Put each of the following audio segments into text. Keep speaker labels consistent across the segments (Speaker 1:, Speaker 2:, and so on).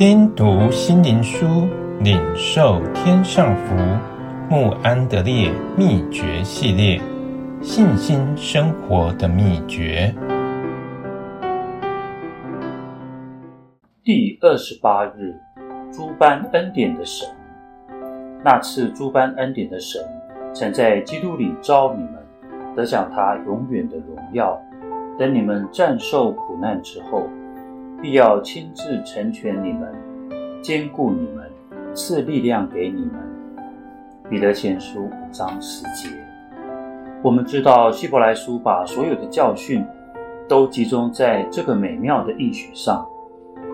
Speaker 1: 听读心灵书，领受天上福。穆安德烈秘诀系列：信心生活的秘诀。
Speaker 2: 第二十八日，诸般恩典的神。那赐诸般恩典的神，曾在基督里召你们，得享他永远的荣耀。等你们战受苦难之后，必要亲自成全你们，坚固你们，赐力量给你们。彼得前书五章十节。我们知道希伯来书把所有的教训都集中在这个美妙的应许上。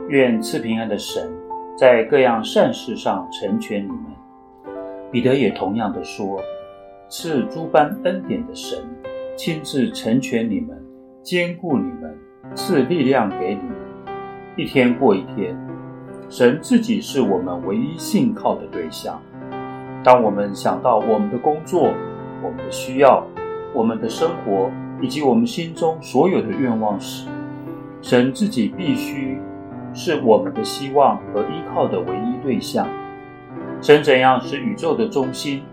Speaker 2: 愿赐平安的神在各样善事上成全你们。彼得也同样的说：赐诸般恩典的神亲自成全你们，坚固你们，赐力量给你们。一天过一天，神自己是我们唯一信靠的对象。当我们想到我们的工作、我们的需要、我们的生活以及我们心中所有的愿望时，神自己必须是我们的希望和依靠的唯一对象。神怎样是宇宙的中心，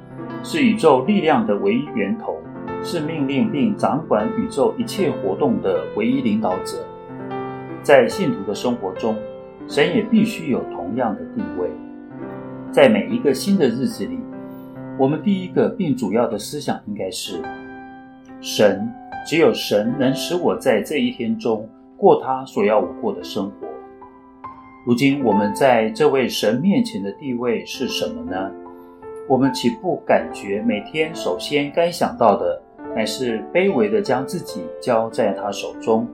Speaker 2: 是宇宙力量的唯一源头，是命令并掌管宇宙一切活动的唯一领导者。在信徒的生活中，神也必须有同样的地位。在每一个新的日子里，我们第一个并主要的思想应该是：神，只有神能使我在这一天中过他所要我过的生活。如今我们在这位神面前的地位是什么呢？我们岂不感觉每天首先该想到的，乃是卑微地将自己交在他手中？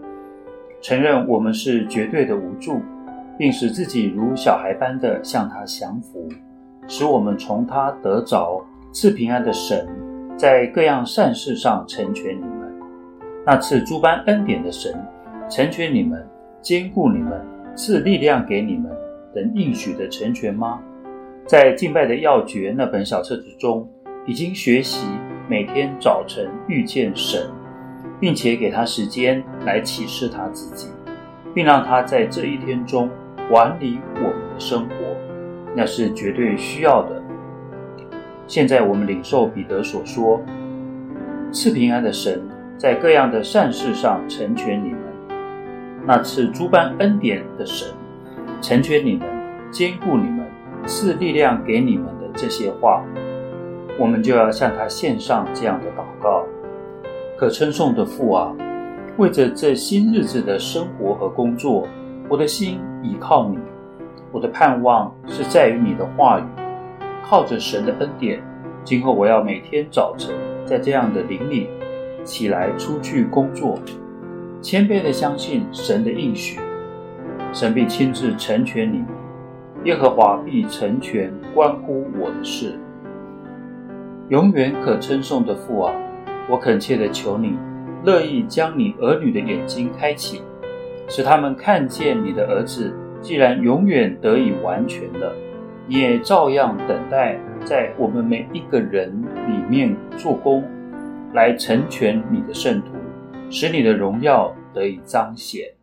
Speaker 2: 承认我们是绝对的无助，并使自己如小孩般的向他降服，使我们从他得着赐平安的神，在各样善事上成全你们。那赐诸般恩典的神，成全你们，坚固你们，赐力量给你们，等应许的成全吗？在敬拜的要诀那本小册子中，已经学习每天早晨遇见神。并且给他时间来启示他自己，并让他在这一天中管理我们的生活，那是绝对需要的。现在我们领受彼得所说：“赐平安的神，在各样的善事上成全你们；那赐诸般恩典的神，成全你们，坚固你们，赐力量给你们的这些话，我们就要向他献上这样的祷告。”可称颂的父啊，为着这新日子的生活和工作，我的心倚靠你，我的盼望是在于你的话语。靠着神的恩典，今后我要每天早晨在这样的灵里起来出去工作，谦卑的相信神的应许，神必亲自成全你，耶和华必成全关乎我的事。永远可称颂的父啊！我恳切的求你，乐意将你儿女的眼睛开启，使他们看见你的儿子既然永远得以完全了，也照样等待在我们每一个人里面做工，来成全你的圣徒，使你的荣耀得以彰显。